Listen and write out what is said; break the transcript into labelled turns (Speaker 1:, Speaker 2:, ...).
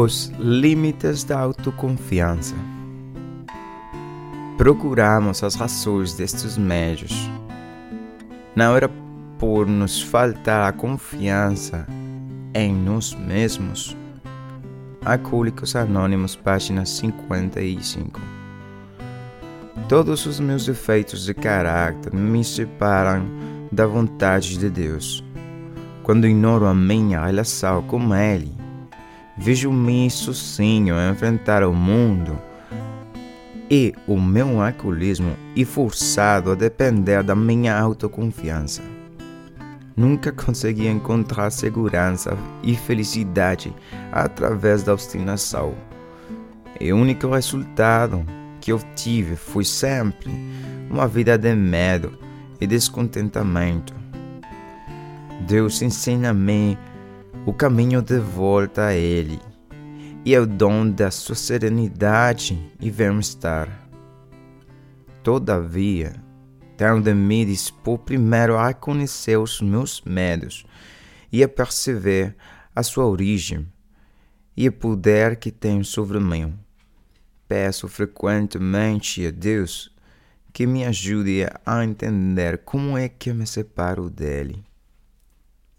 Speaker 1: Os limites da autoconfiança. Procuramos as razões destes médios. Não era por nos faltar a confiança em nós mesmos. Alcoólicos Anônimos, página 55. Todos os meus defeitos de caráter me separam da vontade de Deus. Quando ignoro a minha relação com Ele, vejo-me sozinho a enfrentar o mundo e o meu alcoolismo e forçado a depender da minha autoconfiança. Nunca consegui encontrar segurança e felicidade através da obstinação. E o único resultado que obtive foi sempre uma vida de medo e descontentamento. Deus ensina-me o caminho de volta a Ele e é o dom da sua serenidade e bem-estar. Todavia, tenho de me dispor primeiro a conhecer os meus medos e a perceber a sua origem e o poder que tem sobre mim. Peço frequentemente a Deus que me ajude a entender como é que me separo dele.